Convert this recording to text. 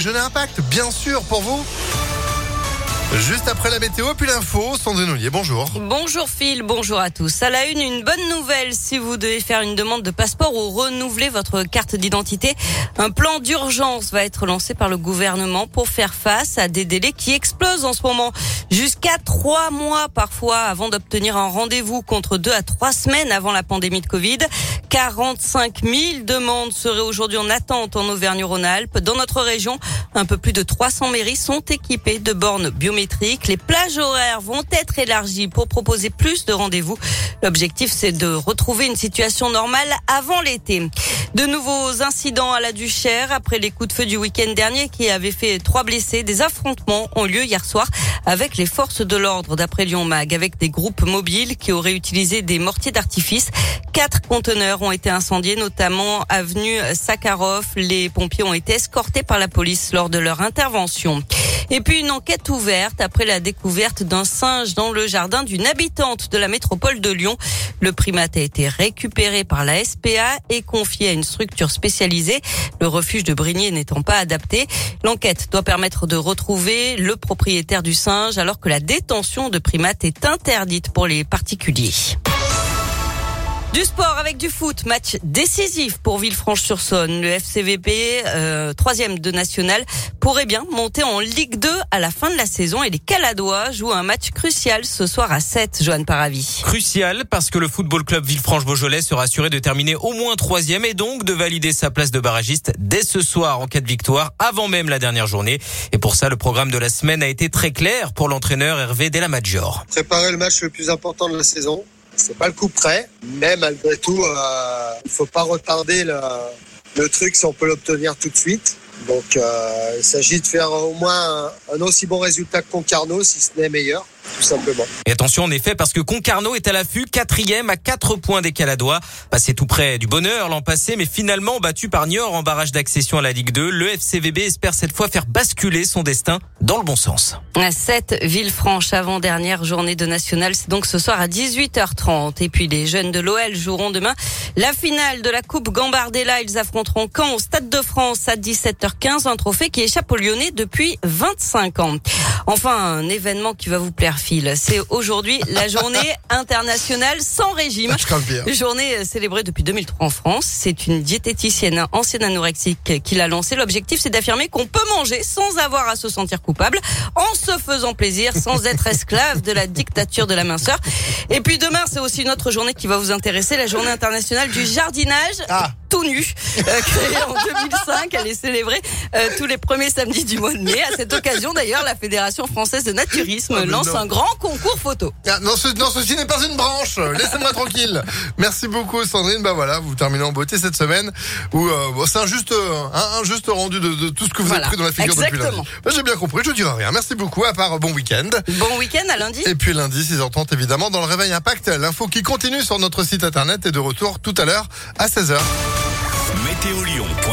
Je n'ai impact, bien sûr, pour vous. Juste après la météo, puis l'info, Sandrine Ollier, bonjour. Bonjour Phil, bonjour à tous. À la une, une bonne nouvelle si vous devez faire une demande de passeport ou renouveler votre carte d'identité. Un plan d'urgence va être lancé par le gouvernement pour faire face à des délais qui explosent en ce moment. Jusqu'à trois mois parfois avant d'obtenir un rendez-vous contre deux à trois semaines avant la pandémie de Covid. 45 000 demandes seraient aujourd'hui en attente en Auvergne-Rhône-Alpes. Dans notre région, un peu plus de 300 mairies sont équipées de bornes biométriques les plages horaires vont être élargies pour proposer plus de rendez-vous. L'objectif, c'est de retrouver une situation normale avant l'été. De nouveaux incidents à la Duchère après les coups de feu du week-end dernier qui avaient fait trois blessés. Des affrontements ont lieu hier soir avec les forces de l'ordre d'après Lyon Mag, avec des groupes mobiles qui auraient utilisé des mortiers d'artifice. Quatre conteneurs ont été incendiés, notamment avenue Sakharov. Les pompiers ont été escortés par la police lors de leur intervention. Et puis une enquête ouverte après la découverte d'un singe dans le jardin d'une habitante de la métropole de Lyon. Le primate a été récupéré par la SPA et confié à une structure spécialisée, le refuge de Brigné n'étant pas adapté. L'enquête doit permettre de retrouver le propriétaire du singe alors que la détention de primates est interdite pour les particuliers. Du sport avec du foot, match décisif pour Villefranche-sur-Saône. Le FCVP, euh, troisième de national, pourrait bien monter en Ligue 2 à la fin de la saison et les Caladois jouent un match crucial ce soir à 7, Joanne Paravi. Crucial parce que le football club Villefranche-Beaujolais sera assuré de terminer au moins troisième et donc de valider sa place de barragiste dès ce soir en cas de victoire avant même la dernière journée. Et pour ça, le programme de la semaine a été très clair pour l'entraîneur Hervé Delamaggior. Préparer le match le plus important de la saison c'est pas le coup près, mais malgré tout, euh, faut pas retarder le, truc si on peut l'obtenir tout de suite. Donc euh, il s'agit de faire au moins un, un aussi bon résultat que Concarneau, si ce n'est meilleur tout simplement. Et attention en effet parce que Concarneau est à l'affût, quatrième à quatre points des Caladois, passé tout près du bonheur l'an passé, mais finalement battu par Niort en barrage d'accession à la Ligue 2. Le FCVB espère cette fois faire basculer son destin dans le bon sens. À 7 Villefranche avant-dernière journée de national, c'est donc ce soir à 18h30. Et puis les jeunes de l'OL joueront demain la finale de la Coupe Gambardella. Ils affronteront Caen au Stade de France à 17h15, un trophée qui échappe aux Lyonnais depuis 25 ans. Enfin, un événement qui va vous plaire c'est aujourd'hui la journée internationale sans régime. Journée célébrée depuis 2003 en France. C'est une diététicienne ancienne anorexique qui l'a lancée. L'objectif, c'est d'affirmer qu'on peut manger sans avoir à se sentir coupable, en se faisant plaisir, sans être esclave de la dictature de la minceur. Et puis demain, c'est aussi une autre journée qui va vous intéresser, la journée internationale du jardinage. Ah tout nu, euh, créée en 2005. Elle est célébrée euh, tous les premiers samedis du mois de mai. À cette occasion, d'ailleurs, la Fédération française de naturisme ah, lance un grand concours photo. Ah, non, ceci n'est pas une branche. Laissez-moi tranquille. Merci beaucoup, Sandrine. Bah voilà, vous terminez en beauté cette semaine. Où euh, c'est un juste, un, juste rendu de, tout ce que vous avez pris dans la figure depuis lundi. Bah, J'ai bien compris. Je dirai rien. Merci beaucoup. À part bon week-end. Bon week-end à lundi. Et puis lundi 6h30 évidemment dans le Réveil Impact. L'info qui continue sur notre site internet est de retour tout à l'heure à 16h. Météolion.net